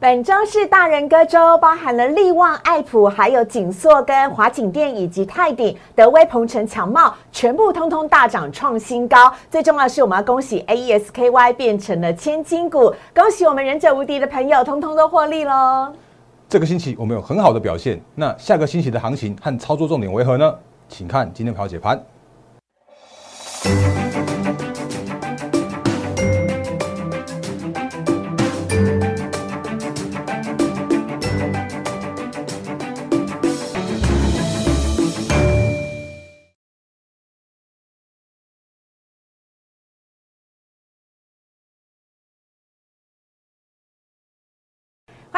本周是大人歌周，包含了力旺、爱普、还有锦硕、跟华景店以及泰鼎、德威、鹏城、强茂，全部通通大涨创新高。最重要的是，我们要恭喜 AESKY 变成了千金股，恭喜我们忍者无敌的朋友，通通都获利喽！这个星期我们有很好的表现，那下个星期的行情和操作重点为何呢？请看今天盘解盘。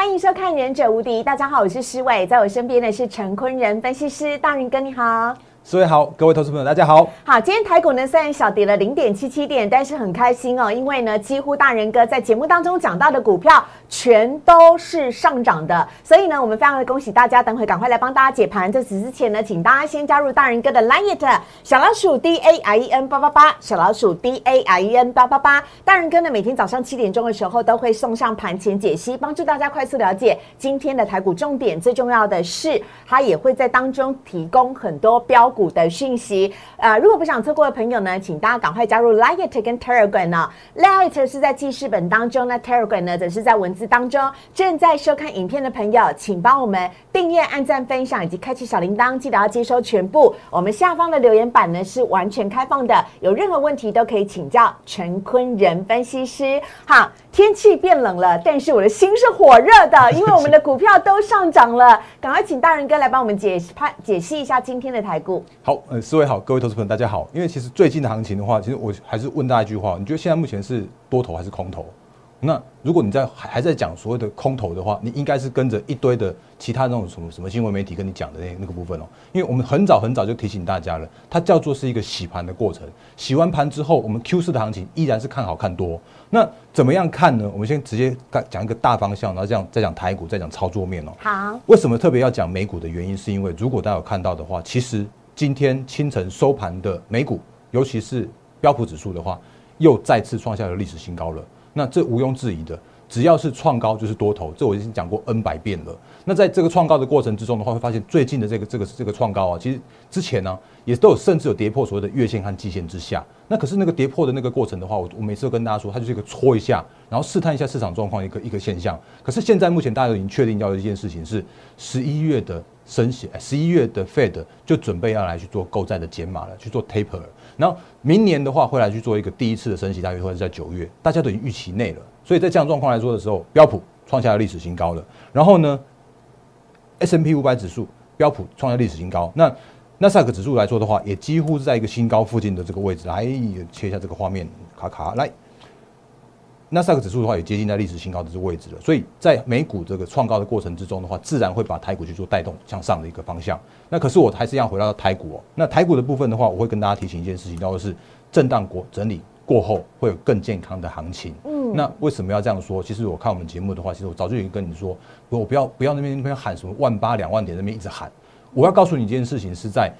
欢迎收看《忍者无敌》，大家好，我是施伟，在我身边的是陈坤仁分析师，大仁哥你好。各位好，各位投资朋友，大家好。好，今天台股呢虽然小跌了零点七七点，但是很开心哦，因为呢，几乎大人哥在节目当中讲到的股票全都是上涨的，所以呢，我们非常的恭喜大家。等会赶快来帮大家解盘。在此之前呢，请大家先加入大人哥的 Line 小老鼠 D A I E N 八八八，小老鼠 D A I E N 八八八。大人哥呢，每天早上七点钟的时候都会送上盘前解析，帮助大家快速了解今天的台股重点。最重要的是，他也会在当中提供很多标股的讯息。呃，如果不想错过的朋友呢，请大家赶快加入 Lite 跟 Telegram 呢。Lite 是在记事本当中，那 Telegram 呢则是在文字当中。正在收看影片的朋友，请帮我们订阅、按赞、分享以及开启小铃铛，记得要接收全部。我们下方的留言板呢是完全开放的，有任何问题都可以请教陈坤仁分析师。好，天气变冷了，但是我的心是火热的，因为我们的股票都上涨了。赶快请大人哥来帮我们解判解析一下今天的台股。好，呃，四位好，各位投资朋友大家好。因为其实最近的行情的话，其实我还是问大家一句话：你觉得现在目前是多头还是空头？那如果你在还还在讲所谓的空头的话，你应该是跟着一堆的其他那种什么什么新闻媒体跟你讲的那那个部分哦。因为我们很早很早就提醒大家了，它叫做是一个洗盘的过程。洗完盘之后，我们 Q 四的行情依然是看好看多。那怎么样看呢？我们先直接讲一个大方向，然后这样再讲台股，再讲操作面哦。好，为什么特别要讲美股的原因，是因为如果大家有看到的话，其实今天清晨收盘的美股，尤其是标普指数的话，又再次创下了历史新高了。那这毋庸置疑的，只要是创高就是多头，这我已经讲过 N 百遍了。那在这个创高的过程之中的话，会发现最近的这个这个这个创高啊，其实之前呢也都有甚至有跌破所谓的月线和季线之下。那可是那个跌破的那个过程的话，我我每次都跟大家说，它就是一个搓一下，然后试探一下市场状况一个一个现象。可是现在目前大家都已经确定掉的一件事情是，十一月的升息，十一月的 Fed 就准备要来去做购债的减码了，去做 Taper。然后明年的话会来去做一个第一次的升息，大约会在九月，大家都已经预期内了。所以在这样状况来说的时候，标普创下了历史新高了。然后呢，S M P 五百指数标普创下历史新高。那纳斯达克指数来说的话，也几乎是在一个新高附近的这个位置。来切一下这个画面，卡卡来。纳斯达克指数的话，也接近在历史新高的这个位置了。所以在美股这个创高的过程之中的话，自然会把台股去做带动向上的一个方向。那可是我还是要回到台股哦。那台股的部分的话，我会跟大家提醒一件事情，叫做是震荡过整理过后会有更健康的行情。嗯，那为什么要这样说？其实我看我们节目的话，其实我早就已经跟你说，我不要不要那边那边喊什么万八两万点那边一直喊。我要告诉你一件事情，是在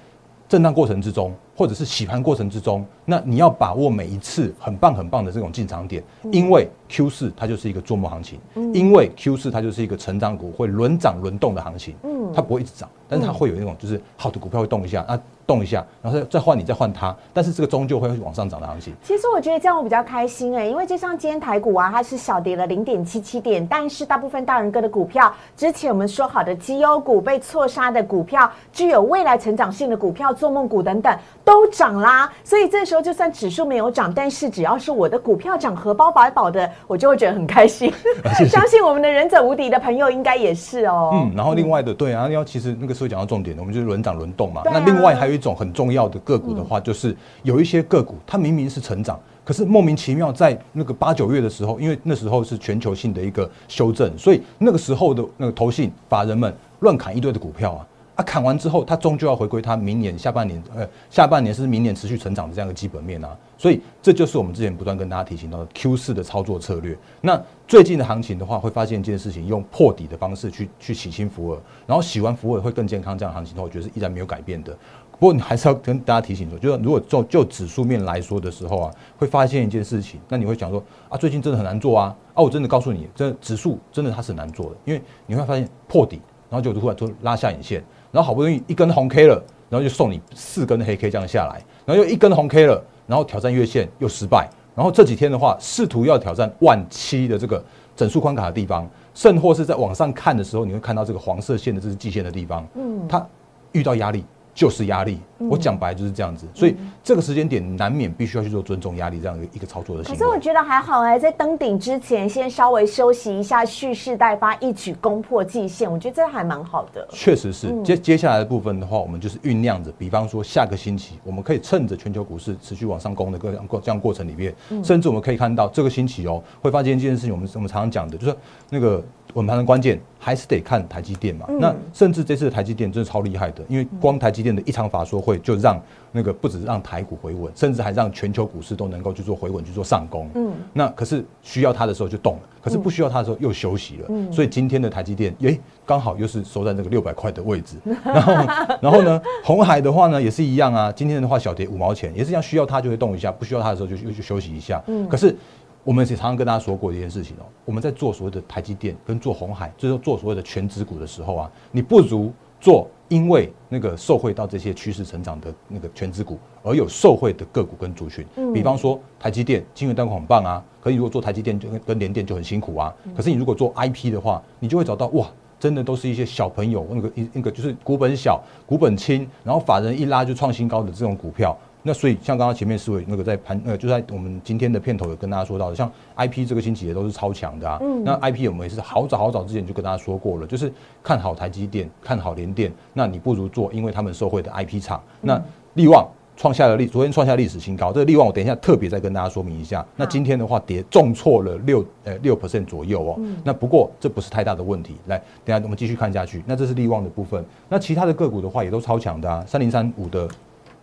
震荡过程之中。或者是洗盘过程之中，那你要把握每一次很棒很棒的这种进场点，因为 Q 四它就是一个做梦行情，因为 Q 四它就是一个成长股会轮涨轮动的行情，嗯，它不会一直涨，但是它会有那种就是好的股票会动一下啊，动一下，然后再再换你再换它，但是这个终究会往上涨的行情。其实我觉得这样我比较开心哎，因为就像今天台股啊，它是小跌了零点七七点，但是大部分大人哥的股票，之前我们说好的绩优股被错杀的股票，具有未来成长性的股票，做梦股等等。都涨啦，所以这时候就算指数没有涨，但是只要是我的股票涨，荷包饱饱的，我就会觉得很开心。相信我们的忍者无敌的朋友应该也是哦。嗯，然后另外的对啊，要其实那个时候讲到重点的，我们就是轮涨轮动嘛。那另外还有一种很重要的个股的话，就是有一些个股它明明是成长，可是莫名其妙在那个八九月的时候，因为那时候是全球性的一个修正，所以那个时候的那个投信法人们乱砍一堆的股票啊。啊，砍完之后，它终究要回归它明年下半年，呃，下半年是明年持续成长的这样一个基本面啊，所以这就是我们之前不断跟大家提醒到的 Q 四的操作策略。那最近的行情的话，会发现一件事情，用破底的方式去去洗清福尔，然后洗完福尔会更健康，这样行情的话，我觉得是依然没有改变的。不过你还是要跟大家提醒说，就是如果就就指数面来说的时候啊，会发现一件事情，那你会想说啊，最近真的很难做啊啊！我真的告诉你，这指数真的它是难做的，因为你会发现破底，然后就突然就拉下影线，然后好不容易一根红 K 了，然后就送你四根黑 K 这样下来，然后又一根红 K 了，然后挑战月线又失败，然后这几天的话，试图要挑战万七的这个整数关卡的地方，甚或是在往上看的时候，你会看到这个黄色线的这是季线的地方，嗯，它遇到压力。就是压力，我讲白就是这样子，所以这个时间点难免必须要去做尊重压力这样的一个操作的。可是我觉得还好哎，在登顶之前先稍微休息一下，蓄势待发，一举攻破季线，我觉得这还蛮好的。确实是，接接下来的部分的话，我们就是酝酿着，比方说下个星期，我们可以趁着全球股市持续往上攻的各样过这样过程里面，甚至我们可以看到这个星期哦，会发现一件事情，我们我们常常讲的就是那个。稳盘的关键还是得看台积电嘛。那甚至这次的台积电真的超厉害的，因为光台积电的一场法说会就让那个不止让台股回稳，甚至还让全球股市都能够去做回稳、去做上攻。嗯，那可是需要它的时候就动了，可是不需要它的时候又休息了。嗯，所以今天的台积电，诶，刚好又是收在那个六百块的位置。然后，然后呢，红海的话呢也是一样啊。今天的话小跌五毛钱，也是一样，需要它就会动一下，不需要它的时候就就休息一下。嗯，可是。我们也常常跟大家说过一件事情哦，我们在做所谓的台积电跟做红海，就是做所谓的全指股的时候啊，你不如做因为那个受惠到这些趋势成长的那个全指股而有受惠的个股跟族群。比方说台积电，金圆单很棒啊，可以如果做台积电就跟跟联电就很辛苦啊。可是你如果做 IP 的话，你就会找到哇，真的都是一些小朋友那个一那个就是股本小、股本轻，然后法人一拉就创新高的这种股票。那所以像刚刚前面四位那个在盘呃就在我们今天的片头有跟大家说到的，像 I P 这个星期也都是超强的啊。那 I P 我们也是好早好早之前就跟大家说过了，就是看好台积电，看好联电，那你不如做，因为他们受惠的 I P 厂。那利旺创下了历昨天创下历史新高，这个利旺我等一下特别再跟大家说明一下。那今天的话跌重挫了六呃六 percent 左右哦。嗯那不过这不是太大的问题。来，等下我们继续看下去。那这是利旺的部分。那其他的个股的话也都超强的啊，三零三五的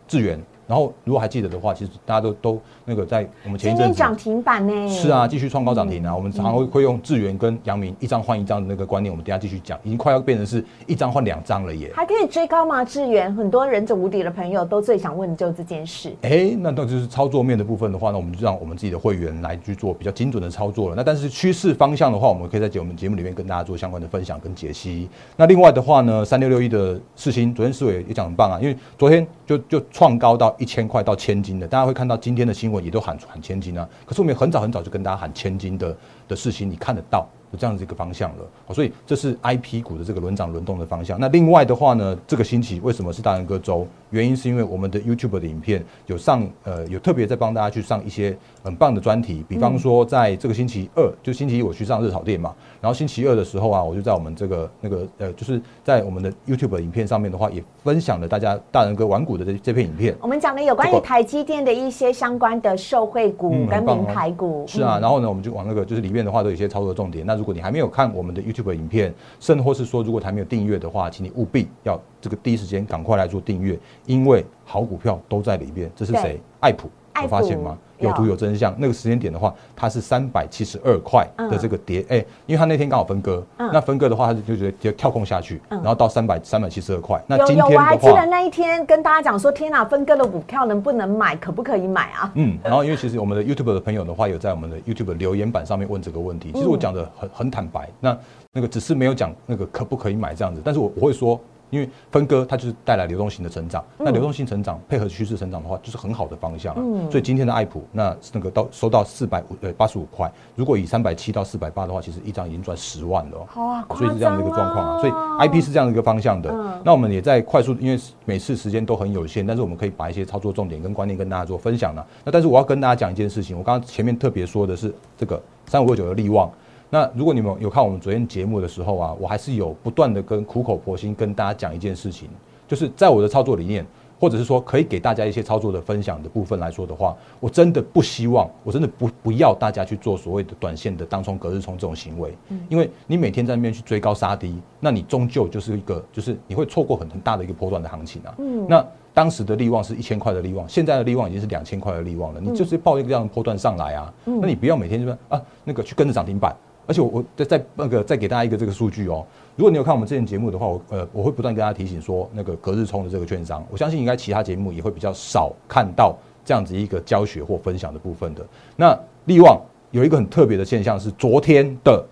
智源。然后，如果还记得的话，其实大家都都那个在我们前一阵涨停板呢，是啊，继续创高涨停啊。我们常常会会用智源跟阳明一张换一张的那个观念，我们等下继续讲，已经快要变成是一张换两张了耶。还可以追高吗？智源，很多忍者无敌的朋友都最想问就这件事。哎，那那就是操作面的部分的话，那我们就让我们自己的会员来去做比较精准的操作了。那但是趋势方向的话，我们可以在节我们节目里面跟大家做相关的分享跟解析。那另外的话呢，三六六一的世新，昨天市委也讲很棒啊，因为昨天就就创高到一千块到千。金的，大家会看到今天的新闻也都喊喊千金啊。可是我们很早很早就跟大家喊千金的的事情，你看得到。有这样子一个方向了，所以这是 I P 股的这个轮涨轮动的方向。那另外的话呢，这个星期为什么是大人哥周？原因是因为我们的 YouTube 的影片有上，呃，有特别在帮大家去上一些很棒的专题。比方说，在这个星期二，就星期一我去上热炒店嘛，然后星期二的时候啊，我就在我们这个那个呃，就是在我们的 YouTube 影片上面的话，也分享了大家大人哥玩股的这这片影片。我们讲了有关于台积电的一些相关的受惠股跟名牌股。是啊，然后呢，我们就往那个就是里面的话都有一些操作重点。那如果你还没有看我们的 YouTube 影片，甚或是说如果还没有订阅的话，请你务必要这个第一时间赶快来做订阅，因为好股票都在里面。这是谁？爱普，有发现吗？有图有真相。那个时间点的话，它是三百七十二块的这个跌，哎，因为它那天刚好分割，那分割的话，它就就觉得跳空下去，然后到三百三百七十二块。那今天我还记得那一天跟大家讲说，天哪，分割的股票能不能买，可不可以买啊？嗯，然后因为其实我们的 YouTube 的朋友的话，有在我们的 YouTube 留言板上面问这个问题，其实我讲的很很坦白，那那个只是没有讲那个可不可以买这样子，但是我我会说。因为分割它就是带来流动性的成长，那流动性成长配合趋势成长的话，就是很好的方向啊。所以今天的爱普那那个到收到四百五呃八十五块，如果以三百七到四百八的话，其实一张已经赚十万了。好啊，所以是这样的一个状况啊。所以 I P 是这样的一个方向的。那我们也在快速，因为每次时间都很有限，但是我们可以把一些操作重点跟观念跟大家做分享了。那但是我要跟大家讲一件事情，我刚刚前面特别说的是这个三五二九的利旺。那如果你们有看我们昨天节目的时候啊，我还是有不断的跟苦口婆心跟大家讲一件事情，就是在我的操作理念，或者是说可以给大家一些操作的分享的部分来说的话，我真的不希望，我真的不不要大家去做所谓的短线的当冲、隔日冲这种行为，嗯。因为你每天在那边去追高杀低，那你终究就是一个，就是你会错过很很大的一个波段的行情啊。嗯。那当时的利旺是一千块的利旺，现在的利旺已经是两千块的利旺了，你就是报一个这样的波段上来啊，那你不要每天就说啊那个去跟着涨停板。而且我再再那个再给大家一个这个数据哦。如果你有看我们之前节目的话，我呃我会不断跟大家提醒说，那个隔日冲的这个券商，我相信应该其他节目也会比较少看到这样子一个教学或分享的部分的。那利旺有一个很特别的现象是，昨天的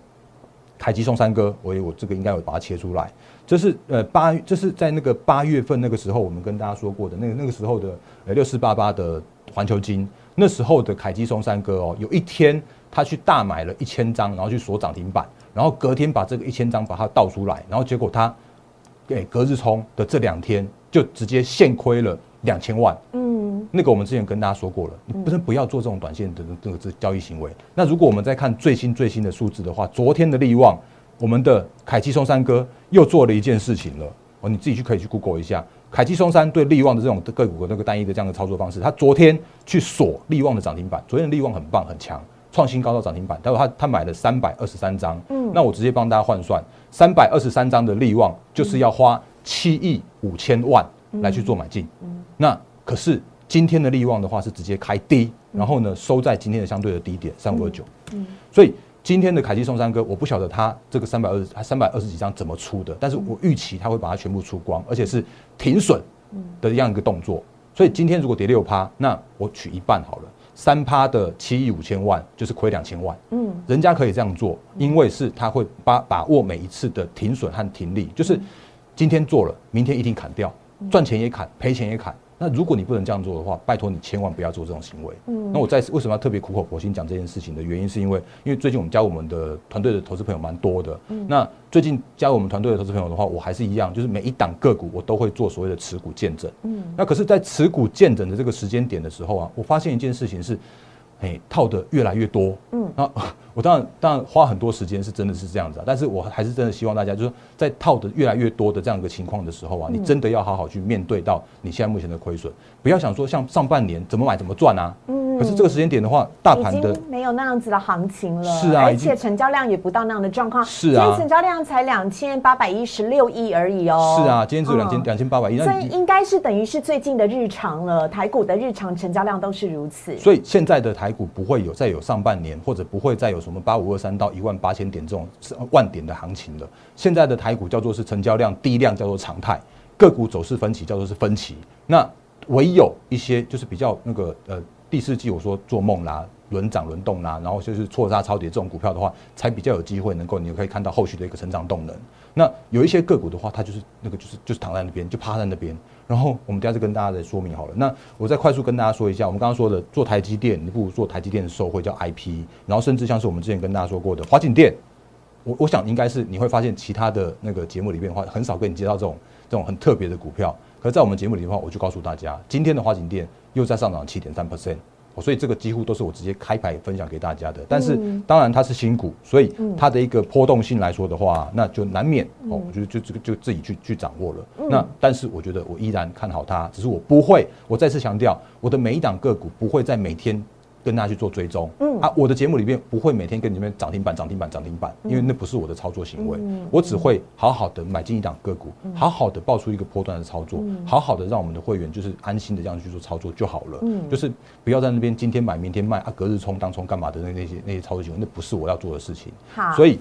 凯基松山哥，我我这个应该有把它切出来，这是呃八，这是在那个八月份那个时候，我们跟大家说过的那个那个时候的呃六四八八的环球金，那时候的凯基松山哥哦，有一天他去大买了一千张，然后去锁涨停板。然后隔天把这个一千张把它倒出来，然后结果他给隔日冲的这两天就直接现亏了两千万。嗯，那个我们之前跟大家说过了，你不能不要做这种短线的这个这交易行为。那如果我们再看最新最新的数字的话，昨天的利旺，我们的凯基松山哥又做了一件事情了。哦，你自己去可以去 Google 一下，凯基松山对利旺的这种个股的那个单一的这样的操作方式，他昨天去锁利旺的涨停板，昨天的利旺很棒很强。创新高到涨停板，他说他他买了三百二十三张，嗯，那我直接帮大家换算，三百二十三张的利旺就是要花七亿五千万来去做买进，嗯，那可是今天的利旺的话是直接开低，然后呢收在今天的相对的低点三五二九，嗯，所以今天的凯基松山哥，我不晓得他这个三百二十三百二十几张怎么出的，但是我预期他会把它全部出光，而且是停损的这样一个动作，所以今天如果跌六趴，那我取一半好了。三趴的七亿五千万就是亏两千万，嗯，人家可以这样做，因为是他会把把握每一次的停损和停利，就是今天做了，明天一定砍掉，赚钱也砍，赔钱也砍。那如果你不能这样做的话，拜托你千万不要做这种行为。嗯，那我在为什么要特别苦口婆心讲这件事情的原因，是因为因为最近我们加我们的团队的投资朋友蛮多的。嗯，那最近加我们团队的投资朋友的话，我还是一样，就是每一档个股我都会做所谓的持股见证。嗯，那可是，在持股见证的这个时间点的时候啊，我发现一件事情是。哎，套的越来越多，嗯，那我当然当然花很多时间是真的是这样子啊，但是我还是真的希望大家就是在套的越来越多的这样一个情况的时候啊，你真的要好好去面对到你现在目前的亏损，不要想说像上半年怎么买怎么赚啊，嗯。可是这个时间点的话，大盘的没有那样子的行情了，是啊，而且成交量也不到那样的状况，是啊，今天成交量才两千八百一十六亿而已哦，是啊，今天只有两千两千八百亿，所以应该是等于是最近的日常了，台股的日常成交量都是如此，所以现在的台股不会有再有上半年或者不会再有什么八五二三到一万八千点这种万点的行情了，现在的台股叫做是成交量低量叫做常态，个股走势分歧叫做是分歧，那唯有一些就是比较那个呃。第四季我说做梦啦，轮涨轮动啦，然后就是错杀超跌这种股票的话，才比较有机会能够，你可以看到后续的一个成长动能。那有一些个股的话，它就是那个就是就是躺在那边，就趴在那边。然后我们等下再跟大家再说明好了。那我再快速跟大家说一下，我们刚刚说的做台积电，你不如做台积电的候会叫 IP，然后甚至像是我们之前跟大家说过的华景电，我我想应该是你会发现其他的那个节目里面的话，很少跟你接到这种这种很特别的股票。可是在我们节目里的话，我就告诉大家，今天的华景店。又在上涨七点三 percent，所以这个几乎都是我直接开牌分享给大家的。但是当然它是新股，所以它的一个波动性来说的话，那就难免哦，我就这个就自己去去掌握了。那但是我觉得我依然看好它，只是我不会，我再次强调，我的每一档个股不会在每天。跟大家去做追踪，嗯啊，我的节目里面不会每天跟你们涨停板、涨停板、涨停板，因为那不是我的操作行为。我只会好好的买进一档个股，好好的爆出一个波段的操作，好好的让我们的会员就是安心的这样去做操作就好了。嗯，就是不要在那边今天买明天卖啊，隔日冲当冲干嘛的那那些那些操作行为，那不是我要做的事情。好，所以。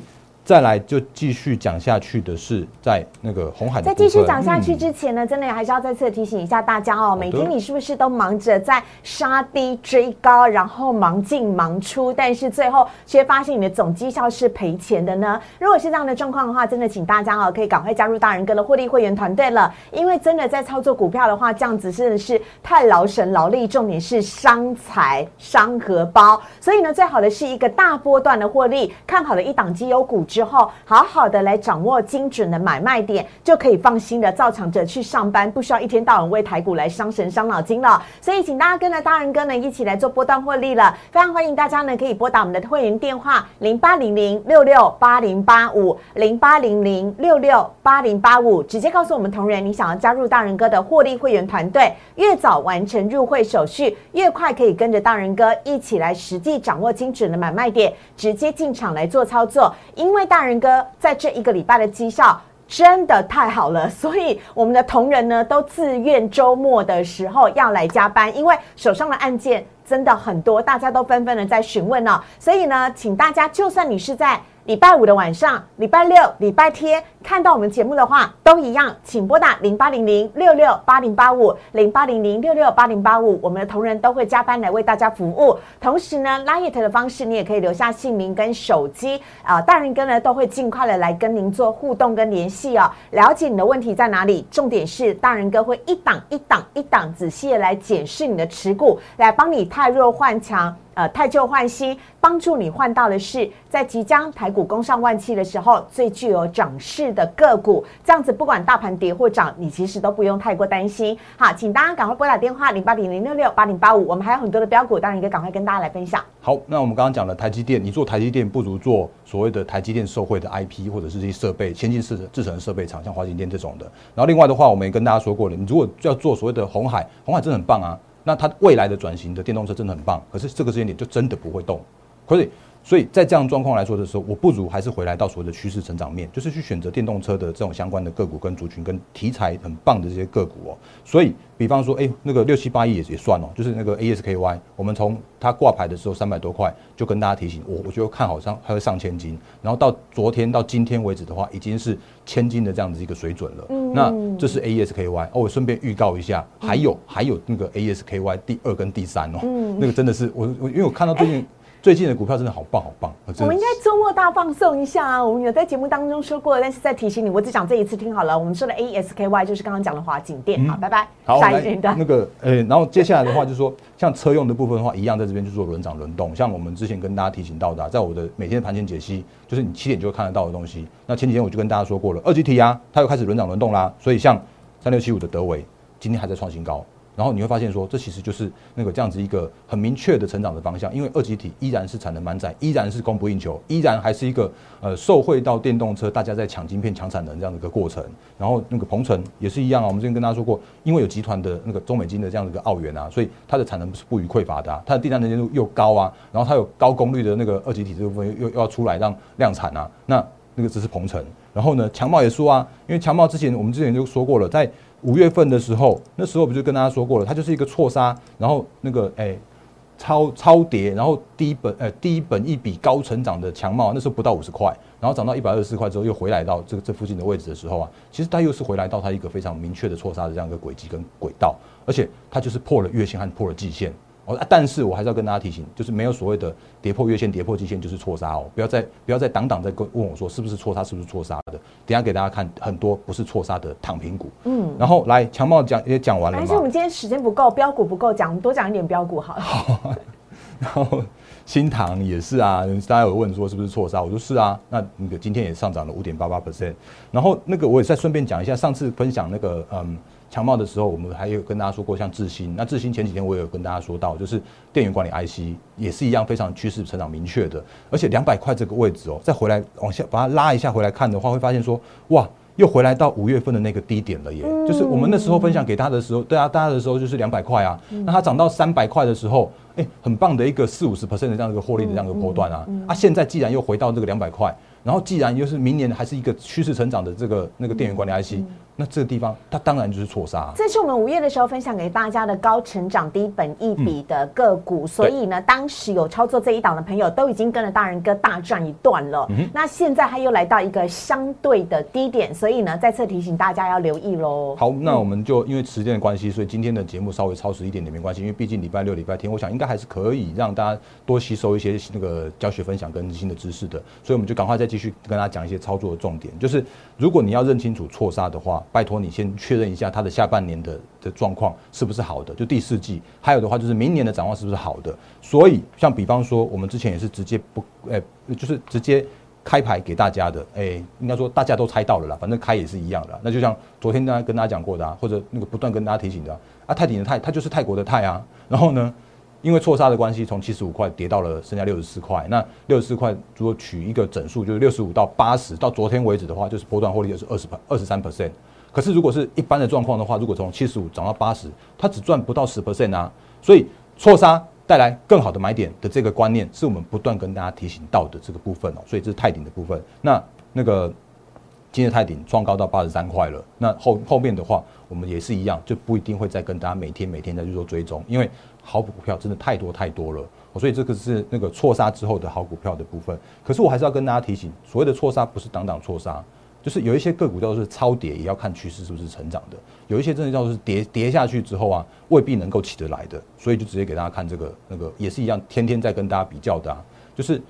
再来就继续讲下去的是，在那个红海。在继续讲下去之前呢，真的还是要再次提醒一下大家哦，每天你是不是都忙着在杀低追高，然后忙进忙出，但是最后却发现你的总绩效是赔钱的呢？如果是这样的状况的话，真的请大家哦，可以赶快加入大人哥的获利会员团队了，因为真的在操作股票的话，这样子真的是太劳神劳力，重点是伤财伤荷包。所以呢，最好的是一个大波段的获利，看好了一档绩优股。之后，好好的来掌握精准的买卖点，就可以放心的照常着去上班，不需要一天到晚为台股来伤神伤脑筋了。所以，请大家跟着大人哥呢一起来做波段获利了。非常欢迎大家呢可以拨打我们的会员电话零八零零六六八零八五零八零零六六八零八五，直接告诉我们同仁你想要加入大人哥的获利会员团队。越早完成入会手续，越快可以跟着大人哥一起来实际掌握精准的买卖点，直接进场来做操作。因为因为大人哥在这一个礼拜的绩效真的太好了，所以我们的同仁呢都自愿周末的时候要来加班，因为手上的案件真的很多，大家都纷纷的在询问呢。所以呢，请大家，就算你是在礼拜五的晚上、礼拜六、礼拜天看到我们节目的话，都一样，请拨打零八零零六六八零八五零八零零六六八零八五，我们的同仁都会加班来为大家服务。同时呢，Light 的方式你也可以留下姓名跟手机啊，大人哥呢都会尽快的来跟您做互动跟联系哦，了解你的问题在哪里。重点是大人哥会一档一档一档仔细的来检视你的持股，来帮你太弱换强。呃，太旧换新，帮助你换到的是在即将台股攻上万七的时候，最具有涨势的个股。这样子，不管大盘跌或涨，你其实都不用太过担心。好，请大家赶快拨打电话零八零零六六八零八五，我们还有很多的标股，当然应该赶快跟大家来分享。好，那我们刚刚讲了台积电，你做台积电不如做所谓的台积电受惠的 IP 或者是这些设备、先进式的制成设备厂，像华景电这种的。然后另外的话，我们也跟大家说过了，你如果要做所谓的红海，红海真的很棒啊。那它未来的转型的电动车真的很棒，可是这个时间点就真的不会动，所以所以在这样状况来说的时候，我不如还是回来到所谓的趋势成长面，就是去选择电动车的这种相关的个股跟族群跟题材很棒的这些个股哦。所以比方说，哎，那个六七八亿也也算哦，就是那个 ASKY，我们从它挂牌的时候三百多块，就跟大家提醒，我我觉得看好上它会上千金，然后到昨天到今天为止的话，已经是千金的这样子一个水准了。那这是 ASKY 哦，我顺便预告一下，还有还有那个 ASKY 第二跟第三哦，那个真的是我我因为我看到最近最近的股票真的好棒好棒，我们应该周末大放送一下啊！我们有在节目当中说过，但是再提醒你，我只讲这一次，听好了，我们说的 ASKY 就是刚刚讲的华景店，好，拜拜。好，下一段那个呃，然后接下来的话就是说，像车用的部分的话，一样在这边去做轮涨轮动，像我们之前跟大家提醒到的，在我的每天盘前解析，就是你七点就会看得到的东西。那前几天我就跟大家说过了，二级体啊，它又开始轮涨轮动啦，所以像三六七五的德维今天还在创新高。然后你会发现说，这其实就是那个这样子一个很明确的成长的方向，因为二级体依然是产能满载，依然是供不应求，依然还是一个呃受惠到电动车大家在抢晶片、抢产能这样的一个过程。然后那个鹏程也是一样啊，我们之前跟大家说过，因为有集团的那个中美金的这样的一个澳元啊，所以它的产能是不予匮乏的，它的订单能见度又高啊，然后它有高功率的那个二级体这部分又又要出来让量产啊，那那个只是鹏程。然后呢，强茂也说啊，因为强茂之前我们之前就说过了，在五月份的时候，那时候不就跟大家说过了，它就是一个错杀，然后那个哎超超跌，然后低本呃低本一笔高成长的强帽，那时候不到五十块，然后涨到一百二十四块之后又回来到这个这附近的位置的时候啊，其实它又是回来到它一个非常明确的错杀的这样一个轨迹跟轨道，而且它就是破了月线和破了季线。哦，但是我还是要跟大家提醒，就是没有所谓的跌破月线、跌破季线就是错杀哦，不要再不要再挡挡在跟问我说是不是错杀，是不是错杀的？等下给大家看很多不是错杀的躺平股。嗯，然后来强茂讲也讲完了但是我们今天时间不够，标股不够讲，多讲一点标股好了。好，然后新塘也是啊，大家有问说是不是错杀，我说是啊，那那个今天也上涨了五点八八 percent，然后那个我也再顺便讲一下，上次分享那个嗯。强茂的时候，我们还有跟大家说过，像智新。那智新前几天我也有跟大家说到，就是电源管理 IC 也是一样，非常趋势成长明确的。而且两百块这个位置哦，再回来往下把它拉一下回来看的话，会发现说，哇，又回来到五月份的那个低点了耶。就是我们那时候分享给他的时候，对啊，大家的时候就是两百块啊。那它涨到三百块的时候，哎，很棒的一个四五十 percent 的这样一个获利的这样一个波段啊。啊，现在既然又回到这个两百块，然后既然又是明年还是一个趋势成长的这个那个电源管理 IC。那这个地方，它当然就是错杀。这是我们午夜的时候分享给大家的高成长、低本一笔的个股，所以呢，当时有操作这一档的朋友都已经跟了大人哥大赚一段了。那现在他又来到一个相对的低点，所以呢，再次提醒大家要留意喽。好，那我们就因为时间的关系，所以今天的节目稍微超时一点点没关系，因为毕竟礼拜六、礼拜天，我想应该还是可以让大家多吸收一些那个教学分享跟新的知识的，所以我们就赶快再继续跟大家讲一些操作的重点，就是如果你要认清楚错杀的话，拜托你先。确认一下它的下半年的的状况是不是好的，就第四季。还有的话就是明年的展望是不是好的。所以像比方说，我们之前也是直接不，诶，就是直接开牌给大家的，诶，应该说大家都猜到了啦，反正开也是一样的。那就像昨天大家跟大家讲过的，啊，或者那个不断跟大家提醒的啊，泰鼎的泰，它就是泰国的泰啊。然后呢，因为错杀的关系，从七十五块跌到了剩下六十四块。那六十四块如果取一个整数，就是六十五到八十，到昨天为止的话，就是波段获利就是二十二十三 percent。可是，如果是一般的状况的话，如果从七十五涨到八十，它只赚不到十 percent 啊。所以错杀带来更好的买点的这个观念，是我们不断跟大家提醒到的这个部分哦。所以这是泰鼎的部分。那那个今天泰鼎创高到八十三块了，那后后面的话，我们也是一样，就不一定会再跟大家每天每天再去做追踪，因为好股票真的太多太多了，所以这个是那个错杀之后的好股票的部分。可是我还是要跟大家提醒，所谓的错杀不是挡挡错杀，就是有一些个股叫做超跌，也要看趋势是不是成长的；有一些真的叫做是跌跌下去之后啊，未必能够起得来的。所以就直接给大家看这个那个也是一样，天天在跟大家比较的，啊，就是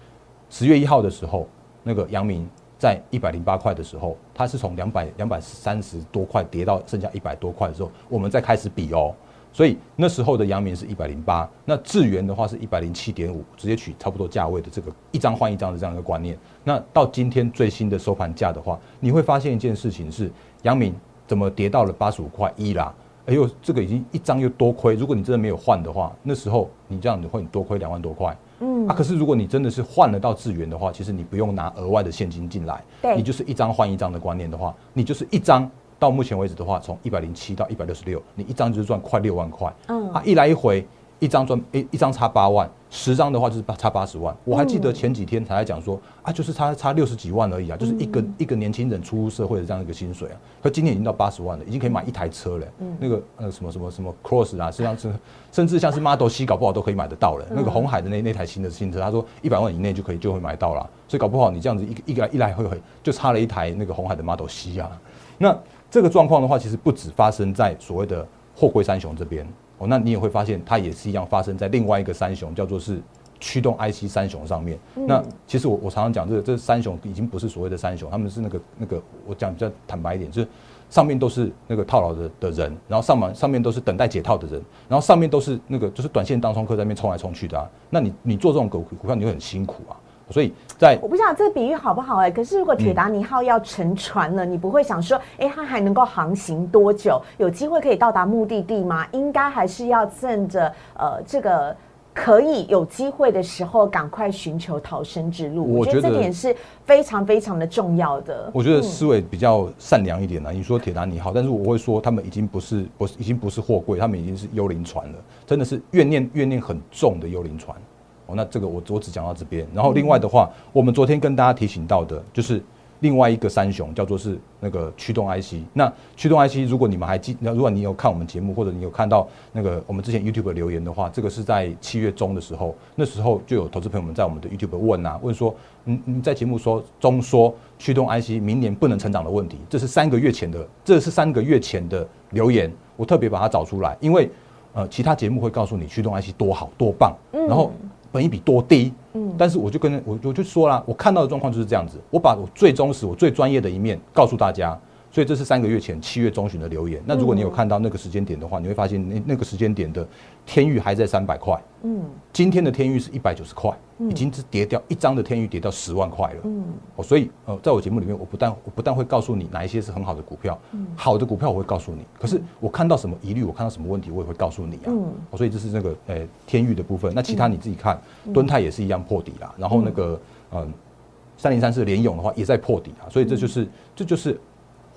十月一号的时候，那个阳明。在一百零八块的时候，它是从两百两百三十多块跌到剩下一百多块的时候，我们再开始比哦。所以那时候的阳明是一百零八，那智源的话是一百零七点五，直接取差不多价位的这个一张换一张的这样一个观念。那到今天最新的收盘价的话，你会发现一件事情是，阳明怎么跌到了八十五块一啦？哎呦，这个已经一张又多亏。如果你真的没有换的话，那时候你这样你会多亏两万多块。嗯啊，可是如果你真的是换了到智源的话，其实你不用拿额外的现金进来，你就是一张换一张的观念的话，你就是一张到目前为止的话，从一百零七到一百六十六，你一张就是赚快六万块。嗯啊，一来一回。一张赚一一张差八万，十张的话就是差八十万。我还记得前几天才在讲说啊，就是差差六十几万而已啊，就是一个一个年轻人初入社会的这样一个薪水啊。可今年已经到八十万了，已经可以买一台车了。那个呃什么什么什么 Cross 啊，实际上是甚至像是 Model C 搞不好都可以买得到了。那个红海的那那台新的新车，他说一百万以内就可以就会买到了。所以搞不好你这样子一一个一来回回就差了一台那个红海的 Model C 啊。那这个状况的话，其实不止发生在所谓的货柜三雄这边。哦，那你也会发现，它也是一样发生在另外一个三雄，叫做是驱动 IC 三雄上面。那其实我我常常讲，这个这三雄已经不是所谓的三雄，他们是那个那个，我讲比较坦白一点，就是上面都是那个套牢的的人，然后上面上面都是等待解套的人，然后上面都是那个就是短线当冲客在那边冲来冲去的啊。那你你做这种股股票，你会很辛苦啊。所以在我不知道这个比喻好不好哎，可是如果铁达尼号要沉船了，你不会想说，哎，它还能够航行多久？有机会可以到达目的地吗？应该还是要趁着呃这个可以有机会的时候，赶快寻求逃生之路。我觉得这点是非常非常的重要的。我觉得思维比较善良一点呢。你说铁达尼号，但是我会说，他们已经不是不是已经不是货柜，他们已经是幽灵船了，真的是怨念怨念很重的幽灵船。哦，那这个我我只讲到这边，然后另外的话，我们昨天跟大家提醒到的，就是另外一个三雄叫做是那个驱动 IC。那驱动 IC，如果你们还记，那如果你有看我们节目，或者你有看到那个我们之前 YouTube 留言的话，这个是在七月中的时候，那时候就有投资朋友们在我们的 YouTube 问啊，问说，嗯，你在节目说中说驱动 IC 明年不能成长的问题，这是三个月前的，这是三个月前的留言，我特别把它找出来，因为呃，其他节目会告诉你驱动 IC 多好多棒，然后。本一比多低，嗯，但是我就跟我我就说了，我看到的状况就是这样子，我把我最忠实、我最专业的一面告诉大家。所以这是三个月前七月中旬的留言。那如果你有看到那个时间点的话，你会发现那那个时间点的天域还在三百块，嗯，今天的天域是一百九十块，已经是跌掉一张的天域跌到十万块了，嗯，哦，所以呃，在我节目里面，我不但我不但会告诉你哪一些是很好的股票，嗯，好的股票我会告诉你，可是我看到什么疑虑，我看到什么问题，我也会告诉你啊，嗯，所以这是那个呃天域的部分。那其他你自己看，敦泰也是一样破底啦，然后那个嗯。三零三四联勇的话也在破底啊，所以这就是这就是。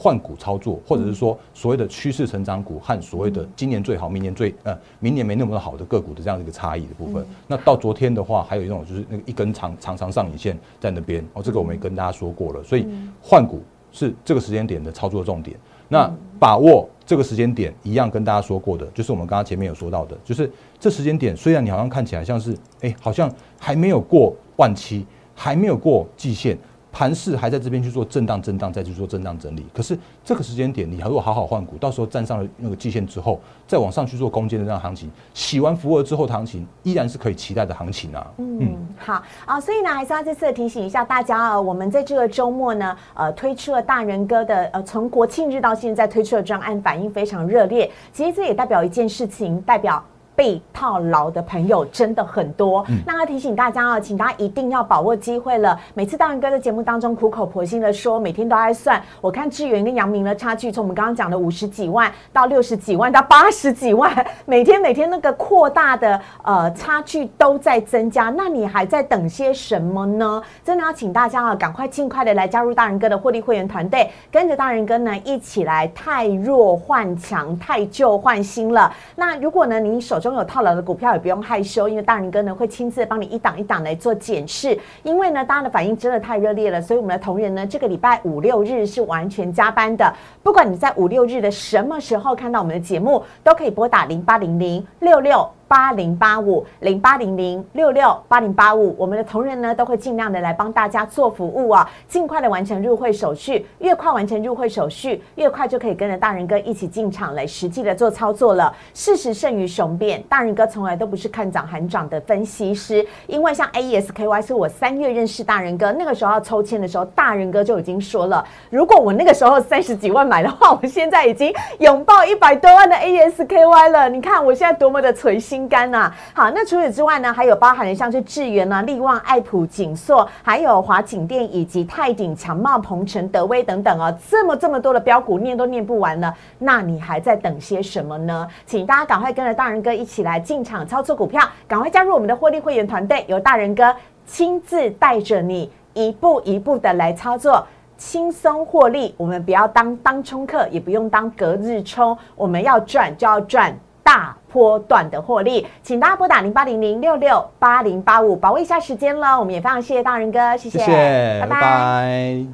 换股操作，或者是说所谓的趋势成长股和所谓的今年最好、明年最呃明年没那么好的个股的这样的一个差异的部分。那到昨天的话，还有一种就是那个一根长长长上影线在那边哦，这个我们也跟大家说过了。所以换股是这个时间点的操作重点。那把握这个时间点，一样跟大家说过的，就是我们刚刚前面有说到的，就是这时间点虽然你好像看起来像是哎，好像还没有过万期，还没有过季线。盘势还在这边去做震荡，震荡再去做震荡整理。可是这个时间点，你如果好好换股，到时候站上了那个季线之后，再往上去做攻坚的这样行情，洗完浮额之后的行情，依然是可以期待的行情啊。嗯，好啊，所以呢，还是要再次提醒一下大家啊，我们在这个周末呢，呃，推出了大人哥的呃，从国庆日到现在推出的专案，反应非常热烈。其实这也代表一件事情，代表。被套牢的朋友真的很多，那要提醒大家啊，请大家一定要把握机会了。每次大仁哥在节目当中苦口婆心的说，每天都在算。我看志源跟杨明的差距，从我们刚刚讲的五十几万到六十几万到八十几万，每天每天那个扩大的呃差距都在增加。那你还在等些什么呢？真的要请大家啊，赶快尽快的来加入大仁哥的获利会员团队，跟着大仁哥呢一起来太弱换强，太旧换新了。那如果呢，你手中拥有套牢的股票也不用害羞，因为大人哥呢会亲自帮你一档一档来做检视。因为呢，大家的反应真的太热烈了，所以我们的同仁呢，这个礼拜五六日是完全加班的。不管你在五六日的什么时候看到我们的节目，都可以拨打零八零零六六。八零八五零八零零六六八零八五，我们的同仁呢都会尽量的来帮大家做服务啊，尽快的完成入会手续，越快完成入会手续，越快就可以跟着大人哥一起进场来实际的做操作了。事实胜于雄辩，大人哥从来都不是看涨喊涨的分析师，因为像 A E S K Y 是我三月认识大人哥，那个时候要抽签的时候，大人哥就已经说了，如果我那个时候三十几万买的话，我现在已经拥抱一百多万的 A S K Y 了。你看我现在多么的垂心。干呐，好，那除此之外呢，还有包含了像是智源呢、利旺、爱普、锦硕，还有华景店以及泰鼎、强茂、鹏程、德威等等哦，这么这么多的标股念都念不完了，那你还在等些什么呢？请大家赶快跟着大人哥一起来进场操作股票，赶快加入我们的获利会员团队，由大人哥亲自带着你一步一步的来操作，轻松获利。我们不要当当冲客，也不用当隔日冲，我们要赚就要赚。大波段的获利，请大家拨打零八零零六六八零八五，把握一下时间了。我们也非常谢谢大人哥，谢谢，拜拜。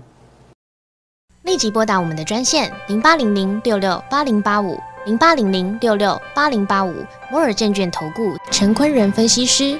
立即拨打我们的专线零八零零六六八零八五零八零零六六八零八五摩尔证券投顾陈坤仁分析师。